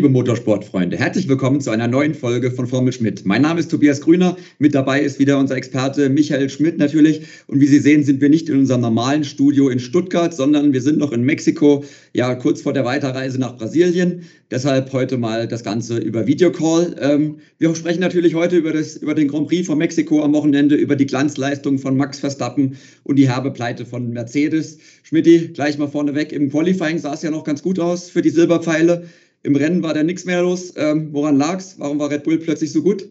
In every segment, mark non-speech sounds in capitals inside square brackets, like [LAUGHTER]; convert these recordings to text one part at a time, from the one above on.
liebe Motorsportfreunde, herzlich willkommen zu einer neuen Folge von Formel Schmidt. Mein Name ist Tobias Grüner, mit dabei ist wieder unser Experte Michael Schmidt natürlich. Und wie Sie sehen, sind wir nicht in unserem normalen Studio in Stuttgart, sondern wir sind noch in Mexiko, ja kurz vor der Weiterreise nach Brasilien. Deshalb heute mal das Ganze über Videocall. Ähm, wir sprechen natürlich heute über, das, über den Grand Prix von Mexiko am Wochenende, über die Glanzleistung von Max Verstappen und die herbe Pleite von Mercedes. Schmidti, gleich mal vorneweg, im Qualifying sah es ja noch ganz gut aus für die Silberpfeile. Im Rennen war da nichts mehr los. Ähm, woran es? Warum war Red Bull plötzlich so gut?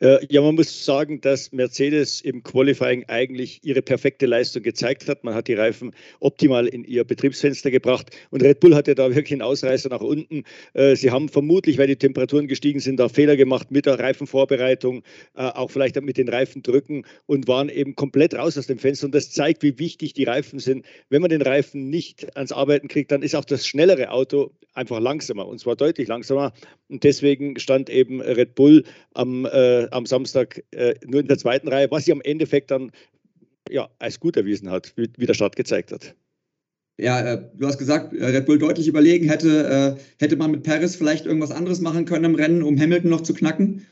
Äh, ja, man muss sagen, dass Mercedes im Qualifying eigentlich ihre perfekte Leistung gezeigt hat. Man hat die Reifen optimal in ihr Betriebsfenster gebracht und Red Bull hatte da wirklich einen Ausreißer nach unten. Äh, sie haben vermutlich, weil die Temperaturen gestiegen sind, da Fehler gemacht mit der Reifenvorbereitung, äh, auch vielleicht mit den Reifendrücken und waren eben komplett raus aus dem Fenster. Und das zeigt, wie wichtig die Reifen sind. Wenn man den Reifen nicht ans Arbeiten kriegt, dann ist auch das schnellere Auto einfach langsamer und zwar deutlich langsamer. Und deswegen stand eben Red Bull am äh, am Samstag äh, nur in der zweiten Reihe, was sich am Endeffekt dann ja, als gut erwiesen hat, wie, wie der Start gezeigt hat. Ja, äh, du hast gesagt, äh, Red Bull deutlich überlegen. Hätte, äh, hätte man mit Paris vielleicht irgendwas anderes machen können im Rennen, um Hamilton noch zu knacken?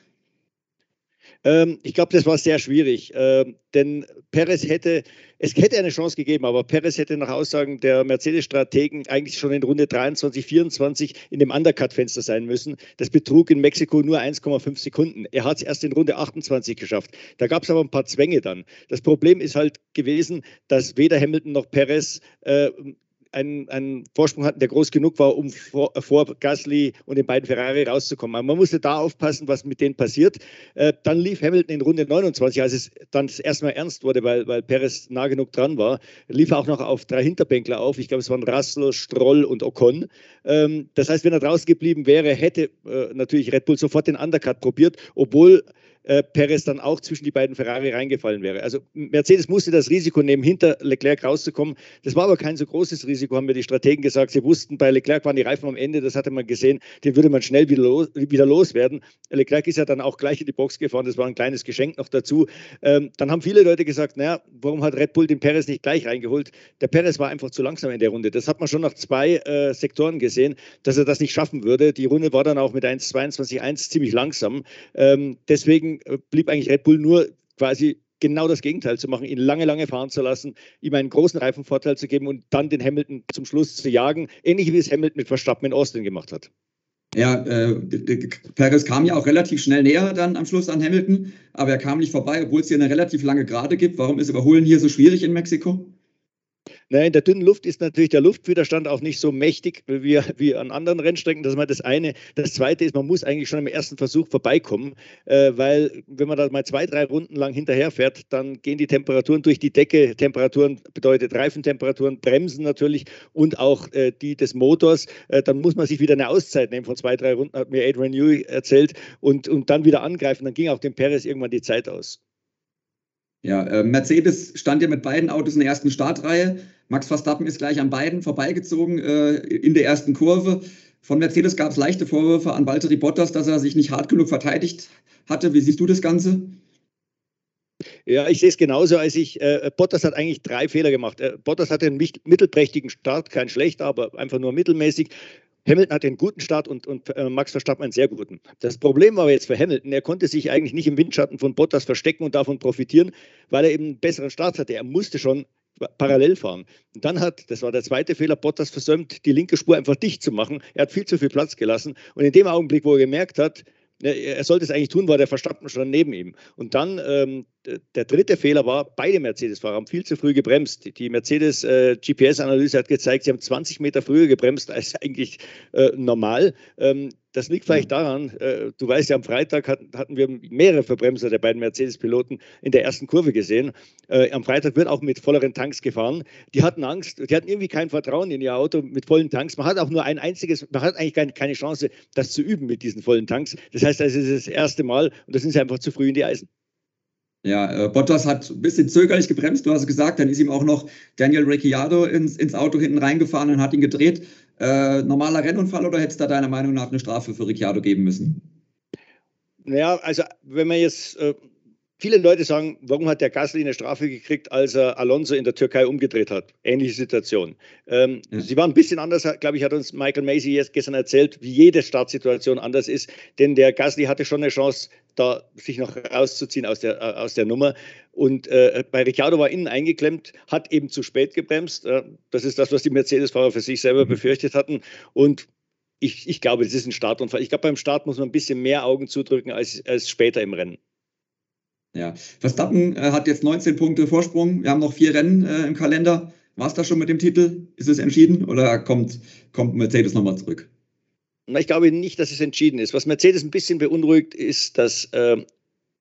Ähm, ich glaube, das war sehr schwierig, ähm, denn Perez hätte, es hätte eine Chance gegeben, aber Perez hätte nach Aussagen der Mercedes-Strategen eigentlich schon in Runde 23, 24 in dem Undercut-Fenster sein müssen. Das betrug in Mexiko nur 1,5 Sekunden. Er hat es erst in Runde 28 geschafft. Da gab es aber ein paar Zwänge dann. Das Problem ist halt gewesen, dass weder Hamilton noch Perez äh, einen, einen Vorsprung hatten, der groß genug war, um vor, vor Gasly und den beiden Ferrari rauszukommen. Aber man musste da aufpassen, was mit denen passiert. Äh, dann lief Hamilton in Runde 29, als es dann erstmal ernst wurde, weil, weil Perez nah genug dran war, lief er auch noch auf drei Hinterbänkler auf. Ich glaube, es waren Russell, Stroll und Ocon. Ähm, das heißt, wenn er draußen geblieben wäre, hätte äh, natürlich Red Bull sofort den Undercut probiert, obwohl äh, Perez dann auch zwischen die beiden Ferrari reingefallen wäre. Also Mercedes musste das Risiko nehmen, hinter Leclerc rauszukommen. Das war aber kein so großes Risiko, haben mir die Strategen gesagt. Sie wussten, bei Leclerc waren die Reifen am Ende, das hatte man gesehen, den würde man schnell wieder, los, wieder loswerden. Leclerc ist ja dann auch gleich in die Box gefahren, das war ein kleines Geschenk noch dazu. Ähm, dann haben viele Leute gesagt, naja, warum hat Red Bull den Perez nicht gleich reingeholt? Der Perez war einfach zu langsam in der Runde. Das hat man schon nach zwei äh, Sektoren gesehen, dass er das nicht schaffen würde. Die Runde war dann auch mit 1,22,1 ziemlich langsam. Ähm, deswegen äh, blieb eigentlich Red Bull nur quasi genau das Gegenteil zu machen, ihn lange, lange fahren zu lassen, ihm einen großen Reifenvorteil zu geben und dann den Hamilton zum Schluss zu jagen, ähnlich wie es Hamilton mit Verstappen in Austin gemacht hat. Ja, äh, Perez kam ja auch relativ schnell näher dann am Schluss an Hamilton, aber er kam nicht vorbei, obwohl es hier eine relativ lange Gerade gibt. Warum ist Überholen hier so schwierig in Mexiko? In der dünnen Luft ist natürlich der Luftwiderstand auch nicht so mächtig wie, wie an anderen Rennstrecken. Das ist mal das eine. Das zweite ist, man muss eigentlich schon im ersten Versuch vorbeikommen, äh, weil wenn man da mal zwei, drei Runden lang hinterherfährt, dann gehen die Temperaturen durch die Decke. Temperaturen bedeutet Reifentemperaturen, Bremsen natürlich und auch äh, die des Motors. Äh, dann muss man sich wieder eine Auszeit nehmen von zwei, drei Runden, hat mir Adrian Newey erzählt, und, und dann wieder angreifen. Dann ging auch dem Perez irgendwann die Zeit aus. Ja, äh, Mercedes stand ja mit beiden Autos in der ersten Startreihe. Max Verstappen ist gleich an beiden vorbeigezogen äh, in der ersten Kurve. Von Mercedes gab es leichte Vorwürfe an Valtteri Bottas, dass er sich nicht hart genug verteidigt hatte. Wie siehst du das Ganze? Ja, ich sehe es genauso. Als ich, äh, Bottas hat eigentlich drei Fehler gemacht. Äh, Bottas hatte einen mittelprächtigen Start, kein schlechter, aber einfach nur mittelmäßig. Hamilton hatte einen guten Start und, und äh, Max Verstappen einen sehr guten. Das Problem war jetzt für Hamilton, er konnte sich eigentlich nicht im Windschatten von Bottas verstecken und davon profitieren, weil er eben einen besseren Start hatte. Er musste schon parallel fahren. Und dann hat, das war der zweite Fehler, Bottas versäumt, die linke Spur einfach dicht zu machen. Er hat viel zu viel Platz gelassen. Und in dem Augenblick, wo er gemerkt hat, er sollte es eigentlich tun, war der Verstappen schon neben ihm. Und dann ähm, der dritte Fehler war, beide Mercedes-Fahrer haben viel zu früh gebremst. Die Mercedes äh, hat gezeigt, sie haben 20 Meter früher gebremst [LAUGHS] als eigentlich äh, normal. Ähm, das liegt vielleicht daran, äh, du weißt ja, am Freitag hatten, hatten wir mehrere Verbremser der beiden Mercedes-Piloten in der ersten Kurve gesehen. Äh, am Freitag wird auch mit volleren Tanks gefahren. Die hatten Angst, die hatten irgendwie kein Vertrauen in ihr Auto mit vollen Tanks. Man hat auch nur ein einziges, man hat eigentlich keine, keine Chance, das zu üben mit diesen vollen Tanks. Das heißt, das ist das erste Mal und da sind sie einfach zu früh in die Eisen. Ja, äh, Bottas hat ein bisschen zögerlich gebremst, du hast gesagt, dann ist ihm auch noch Daniel Ricciardo ins, ins Auto hinten reingefahren und hat ihn gedreht. Äh, normaler Rennunfall oder hätte es da deiner Meinung nach eine Strafe für Ricciardo geben müssen? Naja, also wenn man jetzt äh, Viele Leute sagen, warum hat der Gasly eine Strafe gekriegt, als er Alonso in der Türkei umgedreht hat? Ähnliche Situation. Ähm, ja. Sie waren ein bisschen anders, glaube ich, hat uns Michael Macy gestern erzählt, wie jede Startsituation anders ist. Denn der Gasly hatte schon eine Chance, da sich noch rauszuziehen aus der, äh, aus der Nummer. Und äh, bei Ricciardo war innen eingeklemmt, hat eben zu spät gebremst. Äh, das ist das, was die Mercedes-Fahrer für sich selber mhm. befürchtet hatten. Und ich, ich glaube, das ist ein Startunfall. Ich glaube, beim Start muss man ein bisschen mehr Augen zudrücken als, als später im Rennen. Ja, Verstappen äh, hat jetzt 19 Punkte Vorsprung. Wir haben noch vier Rennen äh, im Kalender. War es das schon mit dem Titel? Ist es entschieden oder kommt, kommt Mercedes nochmal zurück? Ich glaube nicht, dass es entschieden ist. Was Mercedes ein bisschen beunruhigt, ist, dass äh,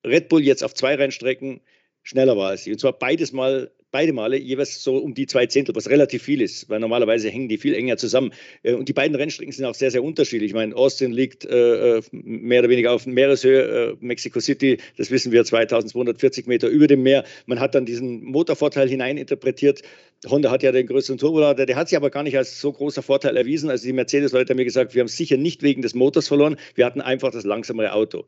Red Bull jetzt auf zwei Rennstrecken schneller war als sie. Und zwar beides Mal beide Male jeweils so um die zwei Zehntel, was relativ viel ist, weil normalerweise hängen die viel enger zusammen. Äh, und die beiden Rennstrecken sind auch sehr, sehr unterschiedlich. Ich meine, Austin liegt äh, äh mehr oder weniger auf Meereshöhe, äh, Mexico City, das wissen wir, 2240 Meter über dem Meer. Man hat dann diesen Motorvorteil hineininterpretiert. Honda hat ja den größeren Turbolader, der hat sich aber gar nicht als so großer Vorteil erwiesen. Also die Mercedes-Leute haben mir gesagt, wir haben sicher nicht wegen des Motors verloren, wir hatten einfach das langsamere Auto.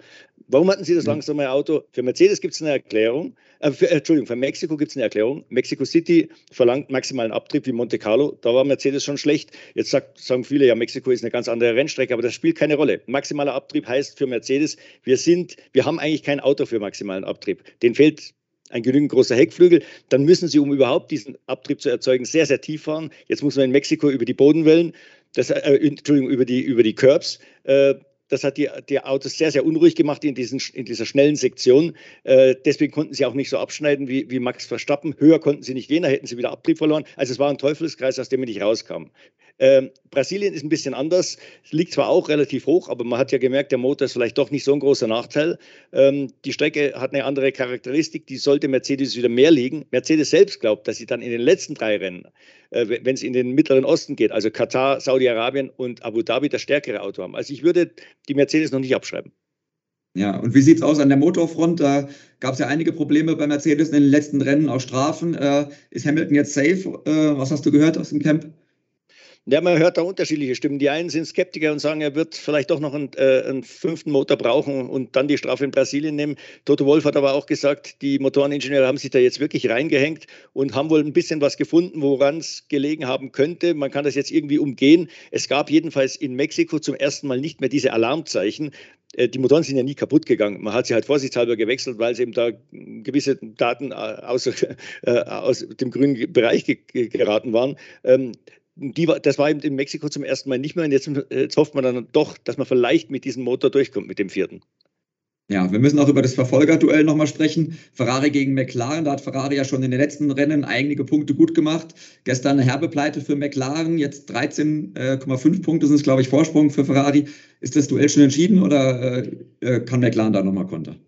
Warum hatten sie das langsamere Auto? Für Mercedes gibt es eine Erklärung, äh, für, äh, Entschuldigung, für Mexiko gibt es eine Erklärung. Mexico City verlangt maximalen Abtrieb wie Monte Carlo. Da war Mercedes schon schlecht. Jetzt sagt, sagen viele, ja, Mexiko ist eine ganz andere Rennstrecke, aber das spielt keine Rolle. Maximaler Abtrieb heißt für Mercedes, wir sind, wir haben eigentlich kein Auto für maximalen Abtrieb. Den fehlt ein genügend großer Heckflügel, dann müssen sie, um überhaupt diesen Abtrieb zu erzeugen, sehr, sehr tief fahren. Jetzt muss man in Mexiko über die Bodenwellen, das, äh, Entschuldigung, über die, über die Curbs. Äh, das hat die, die Autos sehr, sehr unruhig gemacht in, diesen, in dieser schnellen Sektion. Äh, deswegen konnten sie auch nicht so abschneiden wie, wie Max Verstappen. Höher konnten sie nicht gehen, da hätten sie wieder Abtrieb verloren. Also es war ein Teufelskreis, aus dem wir nicht rauskamen. Ähm, Brasilien ist ein bisschen anders. Es liegt zwar auch relativ hoch, aber man hat ja gemerkt, der Motor ist vielleicht doch nicht so ein großer Nachteil. Ähm, die Strecke hat eine andere Charakteristik, die sollte Mercedes wieder mehr liegen. Mercedes selbst glaubt, dass sie dann in den letzten drei Rennen, äh, wenn es in den Mittleren Osten geht, also Katar, Saudi-Arabien und Abu Dhabi, das stärkere Auto haben. Also ich würde die Mercedes noch nicht abschreiben. Ja, und wie sieht es aus an der Motorfront? Da gab es ja einige Probleme bei Mercedes in den letzten Rennen, auch Strafen. Äh, ist Hamilton jetzt safe? Äh, was hast du gehört aus dem Camp? Ja, man hört da unterschiedliche Stimmen. Die einen sind Skeptiker und sagen, er wird vielleicht doch noch einen, äh, einen, fünften Motor brauchen und dann die Strafe in Brasilien nehmen. Toto Wolf hat aber auch gesagt, die Motoreningenieure haben sich da jetzt wirklich reingehängt und haben wohl ein bisschen was gefunden, woran es gelegen haben könnte. Man kann das jetzt irgendwie umgehen. Es gab jedenfalls in Mexiko zum ersten Mal nicht mehr diese Alarmzeichen äh, die Motoren sind ja nie kaputt gegangen. Man hat sie halt vorsichtshalber gewechselt, weil sie eben da gewisse Daten äh, aus, [LAUGHS] äh, aus dem grünen Bereich geraten waren. Ähm, die, das war eben in Mexiko zum ersten Mal nicht mehr. Und jetzt, jetzt hofft man dann doch, dass man vielleicht mit diesem Motor durchkommt, mit dem vierten. Ja, wir müssen auch über das Verfolgerduell nochmal sprechen. Ferrari gegen McLaren, da hat Ferrari ja schon in den letzten Rennen einige Punkte gut gemacht. Gestern eine herbe Pleite für McLaren, jetzt 13,5 Punkte sind es, glaube ich, Vorsprung für Ferrari. Ist das Duell schon entschieden oder äh, äh kann McLaren da nochmal kontern?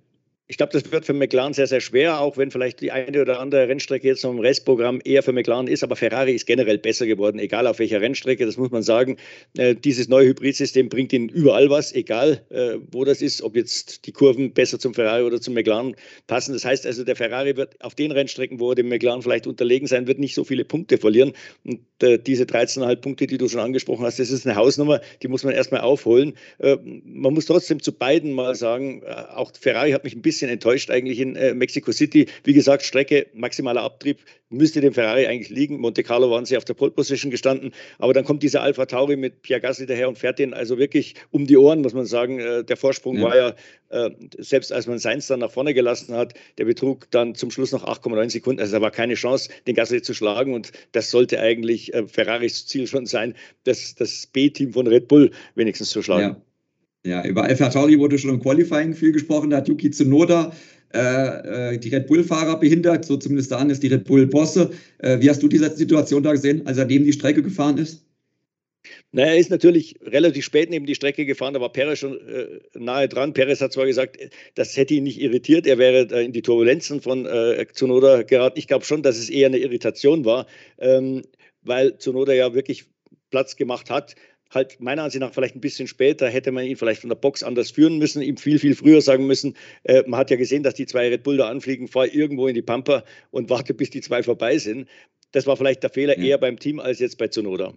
Ich glaube, das wird für McLaren sehr, sehr schwer, auch wenn vielleicht die eine oder andere Rennstrecke jetzt im Restprogramm eher für McLaren ist. Aber Ferrari ist generell besser geworden, egal auf welcher Rennstrecke. Das muss man sagen. Äh, dieses neue Hybridsystem bringt ihnen überall was, egal äh, wo das ist, ob jetzt die Kurven besser zum Ferrari oder zum McLaren passen. Das heißt also, der Ferrari wird auf den Rennstrecken, wo er dem McLaren vielleicht unterlegen sein wird, nicht so viele Punkte verlieren. Und äh, diese 13,5 Punkte, die du schon angesprochen hast, das ist eine Hausnummer, die muss man erstmal aufholen. Äh, man muss trotzdem zu beiden mal sagen, äh, auch Ferrari hat mich ein bisschen bisschen enttäuscht eigentlich in äh, Mexico City. Wie gesagt, Strecke, maximaler Abtrieb müsste dem Ferrari eigentlich liegen. Monte Carlo waren sie auf der Pole Position gestanden. Aber dann kommt dieser Alpha Tauri mit Pierre Gasly daher und fährt den also wirklich um die Ohren, muss man sagen. Äh, der Vorsprung ja. war ja, äh, selbst als man Seins dann nach vorne gelassen hat, der betrug dann zum Schluss noch 8,9 Sekunden. Also da war keine Chance, den Gasly zu schlagen. Und das sollte eigentlich äh, Ferraris Ziel schon sein, das, das B-Team von Red Bull wenigstens zu schlagen. Ja. Ja, über Alpha Tauri wurde schon im Qualifying viel gesprochen. Da hat Yuki Tsunoda äh, äh, die Red Bull-Fahrer behindert, so zumindest sahen es die Red Bull-Bosse. Äh, wie hast du diese Situation da gesehen, als er neben die Strecke gefahren ist? Na, er ist natürlich relativ spät neben die Strecke gefahren, da war Perez schon äh, nahe dran. Perez hat zwar gesagt, das hätte ihn nicht irritiert, er wäre äh, in die Turbulenzen von äh, Tsunoda geraten. Ich glaube schon, dass es eher eine Irritation war, ähm, weil Tsunoda ja wirklich Platz gemacht hat halt meiner Ansicht nach vielleicht ein bisschen später hätte man ihn vielleicht von der Box anders führen müssen, ihm viel, viel früher sagen müssen. Äh, man hat ja gesehen, dass die zwei Red Bull da anfliegen, fahr irgendwo in die Pampa und warte, bis die zwei vorbei sind. Das war vielleicht der Fehler ja. eher beim Team als jetzt bei Zunoda.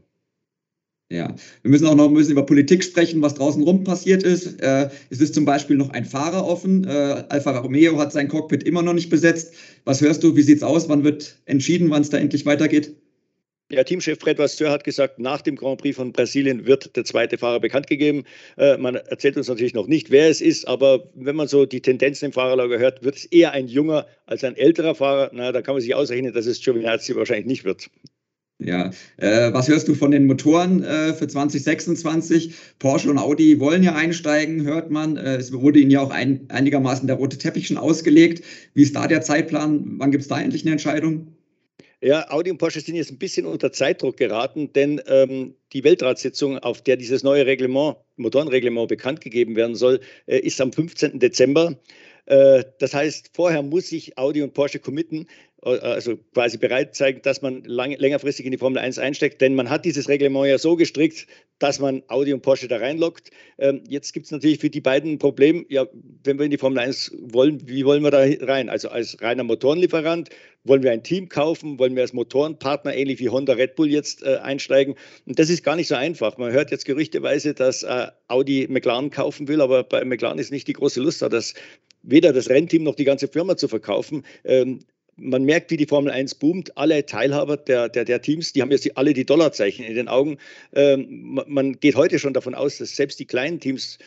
Ja, wir müssen auch noch ein bisschen über Politik sprechen, was draußen rum passiert ist. Äh, es ist zum Beispiel noch ein Fahrer offen. Äh, Alfa Romeo hat sein Cockpit immer noch nicht besetzt. Was hörst du? Wie sieht's aus? Wann wird entschieden, wann es da endlich weitergeht? Ja, Teamchef Fred Vasseur hat gesagt, nach dem Grand Prix von Brasilien wird der zweite Fahrer bekannt gegeben. Äh, man erzählt uns natürlich noch nicht, wer es ist, aber wenn man so die Tendenzen im Fahrerlager hört, wird es eher ein junger als ein älterer Fahrer. Na, da kann man sich ausrechnen, dass es Giovinazzi wahrscheinlich nicht wird. Ja, äh, was hörst du von den Motoren äh, für 2026? Porsche und Audi wollen ja einsteigen, hört man. Äh, es wurde ihnen ja auch ein, einigermaßen der rote Teppich schon ausgelegt. Wie ist da der Zeitplan? Wann gibt es da endlich eine Entscheidung? Ja, Audi und Porsche sind jetzt ein bisschen unter Zeitdruck geraten, denn ähm, die Weltratssitzung, auf der dieses neue Reglement, Motorenreglement bekannt gegeben werden soll, äh, ist am 15. Dezember. Äh, das heißt, vorher muss sich Audi und Porsche committen, also quasi bereit zeigen, dass man lang, längerfristig in die Formel 1 einsteckt. Denn man hat dieses Reglement ja so gestrickt, dass man Audi und Porsche da reinlockt. Ähm, jetzt gibt es natürlich für die beiden ein Problem, ja, wenn wir in die Formel 1 wollen, wie wollen wir da rein? Also als reiner Motorenlieferant, wollen wir ein Team kaufen, wollen wir als Motorenpartner, ähnlich wie Honda Red Bull jetzt äh, einsteigen? Und das ist gar nicht so einfach. Man hört jetzt gerüchteweise, dass äh, Audi McLaren kaufen will, aber bei McLaren ist nicht die große Lust da, das weder das Rennteam noch die ganze Firma zu verkaufen. Ähm, man merkt, wie die Formel 1 boomt. Alle Teilhaber der, der, der Teams, die haben jetzt alle die Dollarzeichen in den Augen. Ähm, man geht heute schon davon aus, dass selbst die kleinen Teams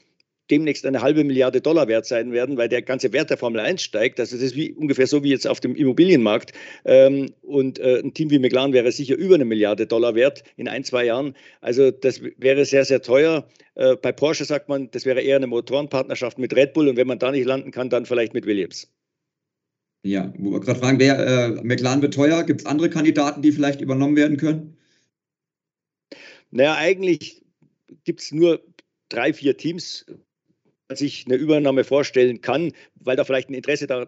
demnächst eine halbe Milliarde Dollar wert sein werden, weil der ganze Wert der Formel 1 steigt. Also das ist wie, ungefähr so wie jetzt auf dem Immobilienmarkt. Ähm, und äh, ein Team wie McLaren wäre sicher über eine Milliarde Dollar wert in ein, zwei Jahren. Also das wäre sehr, sehr teuer. Äh, bei Porsche sagt man, das wäre eher eine Motorenpartnerschaft mit Red Bull und wenn man da nicht landen kann, dann vielleicht mit Williams. Ja, wo wir gerade fragen, wer äh, McLaren wird teuer? Gibt es andere Kandidaten, die vielleicht übernommen werden können? Naja, eigentlich gibt es nur drei, vier Teams, sich eine Übernahme vorstellen kann, weil da vielleicht ein Interesse da,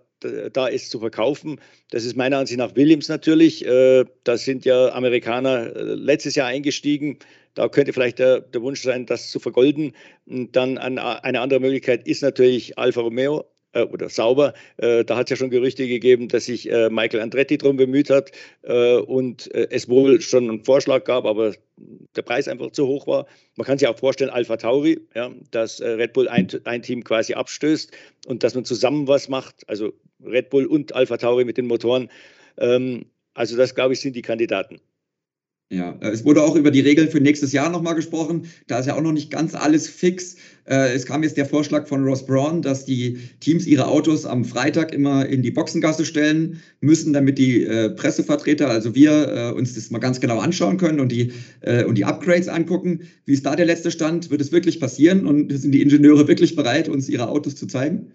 da ist zu verkaufen. Das ist meiner Ansicht nach Williams natürlich. Äh, da sind ja Amerikaner äh, letztes Jahr eingestiegen. Da könnte vielleicht der, der Wunsch sein, das zu vergolden. Und dann eine andere Möglichkeit ist natürlich Alfa Romeo oder sauber. Äh, da hat es ja schon Gerüchte gegeben, dass sich äh, Michael Andretti darum bemüht hat äh, und äh, es wohl schon einen Vorschlag gab, aber der Preis einfach zu hoch war. Man kann sich auch vorstellen, Alpha Tauri, ja, dass äh, Red Bull ein, ein Team quasi abstößt und dass man zusammen was macht, also Red Bull und Alpha Tauri mit den Motoren. Ähm, also das, glaube ich, sind die Kandidaten. Ja, äh, es wurde auch über die Regeln für nächstes Jahr nochmal gesprochen. Da ist ja auch noch nicht ganz alles fix. Äh, es kam jetzt der Vorschlag von Ross Braun, dass die Teams ihre Autos am Freitag immer in die Boxengasse stellen müssen, damit die äh, Pressevertreter, also wir, uns das mal ganz genau anschauen können und die, und die Upgrades angucken. Wie ist da der letzte Stand? Wird es wirklich passieren und sind die Ingenieure wirklich bereit, uns ihre Autos zu zeigen?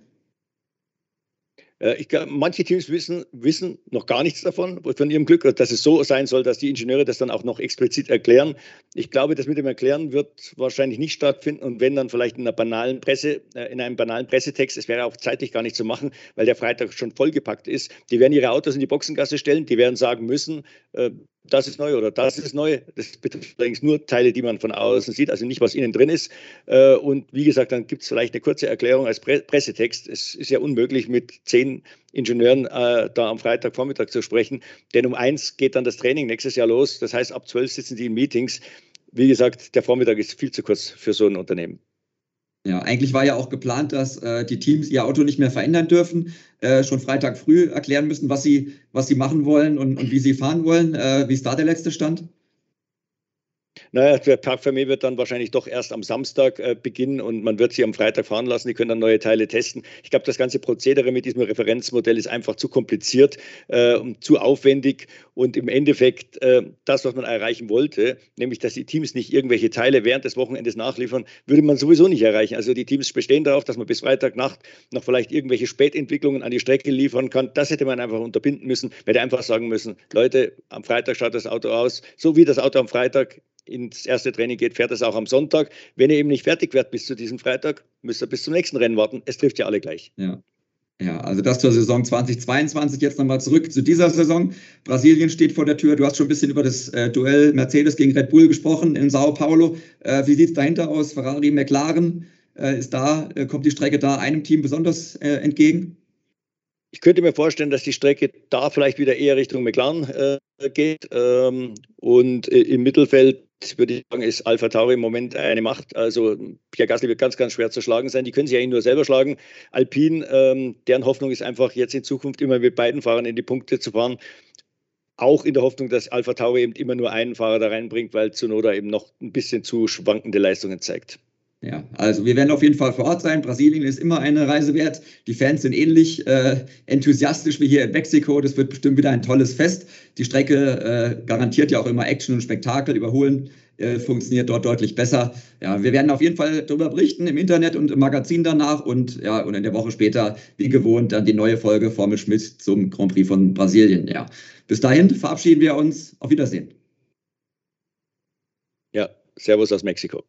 Äh, ich, manche Teams wissen, wissen noch gar nichts davon, von ihrem Glück, dass es so sein soll, dass die Ingenieure das dann auch noch explizit erklären. Ich glaube, das mit dem Erklären wird wahrscheinlich nicht stattfinden und wenn dann vielleicht in einer banalen Presse, äh, in einem banalen Pressetext, es wäre auch zeitlich gar nicht zu machen, weil der Freitag schon vollgepackt ist. Die werden ihre Autos in die Boxengasse stellen, die werden sagen müssen, äh, das ist neu oder das ist neu. Das betrifft übrigens nur Teile, die man von außen sieht, also nicht, was innen drin ist. Äh, und wie gesagt, dann gibt es vielleicht eine kurze Erklärung als Pressetext. Es ist ja unmöglich, mit zehn Ingenieuren äh, da am Freitagvormittag zu sprechen, denn um eins geht dann das Training nächstes Jahr los. Das heißt, ab zwölf sitzen die in Meetings. Wie gesagt, der Vormittag ist viel zu kurz für so ein Unternehmen. Ja, eigentlich war ja auch geplant, dass äh, die Teams ihr Auto nicht mehr verändern dürfen, äh, schon Freitag früh erklären müssen, was sie, was sie machen wollen und, und wie sie fahren wollen. Äh, wie ist da der letzte Stand? Naja, der Park Fermé wird dann wahrscheinlich doch erst am Samstag äh, beginnen und man wird sie am Freitag fahren lassen. Die können dann neue Teile testen. Ich glaube, das ganze Prozedere mit diesem Referenzmodell ist einfach zu kompliziert äh, und zu aufwendig. Und im Endeffekt äh, das, was man erreichen wollte, nämlich dass die Teams nicht irgendwelche Teile während des Wochenendes nachliefern, würde man sowieso nicht erreichen. Also die Teams bestehen darauf, dass man bis Freitagnacht noch vielleicht irgendwelche Spätentwicklungen an die Strecke liefern kann. Das hätte man einfach unterbinden müssen. Man hätte einfach sagen müssen, Leute, am Freitag schaut das Auto aus, so wie das Auto am Freitag ins erste Training geht, fährt es auch am Sonntag. Wenn ihr eben nicht fertig werdet bis zu diesem Freitag, müsst ihr bis zum nächsten Rennen warten. Es trifft ja alle gleich. Ja. Ja, also das zur Saison 2022. Jetzt nochmal zurück zu dieser Saison. Brasilien steht vor der Tür. Du hast schon ein bisschen über das äh, Duell Mercedes gegen Red Bull gesprochen in Sao Paulo. Äh, wie sieht es dahinter aus? Ferrari, McLaren, äh, ist da, äh, kommt die Strecke da einem Team besonders äh, entgegen? Ich könnte mir vorstellen, dass die Strecke da vielleicht wieder eher Richtung McLaren äh, geht. Ähm, und im Mittelfeld würde ich sagen, ist Alpha Tauri im Moment eine Macht. Also Pierre Gasly wird ganz, ganz schwer zu schlagen sein. Die können sich eigentlich nur selber schlagen. Alpine, ähm, deren Hoffnung ist einfach jetzt in Zukunft immer mit beiden Fahrern in die Punkte zu fahren. Auch in der Hoffnung, dass Alpha Tauri eben immer nur einen Fahrer da reinbringt, weil Zunoda eben noch ein bisschen zu schwankende Leistungen zeigt. Ja, also wir werden auf jeden Fall vor Ort sein. Brasilien ist immer eine Reise wert. Die Fans sind ähnlich äh, enthusiastisch wie hier in Mexiko. Das wird bestimmt wieder ein tolles Fest. Die Strecke äh, garantiert ja auch immer Action und Spektakel. Überholen äh, funktioniert dort deutlich besser. Ja, wir werden auf jeden Fall darüber berichten im Internet und im Magazin danach und ja, und in der Woche später, wie gewohnt, dann die neue Folge Formel Schmidt zum Grand Prix von Brasilien. Ja, bis dahin verabschieden wir uns. Auf Wiedersehen. Ja, Servus aus Mexiko.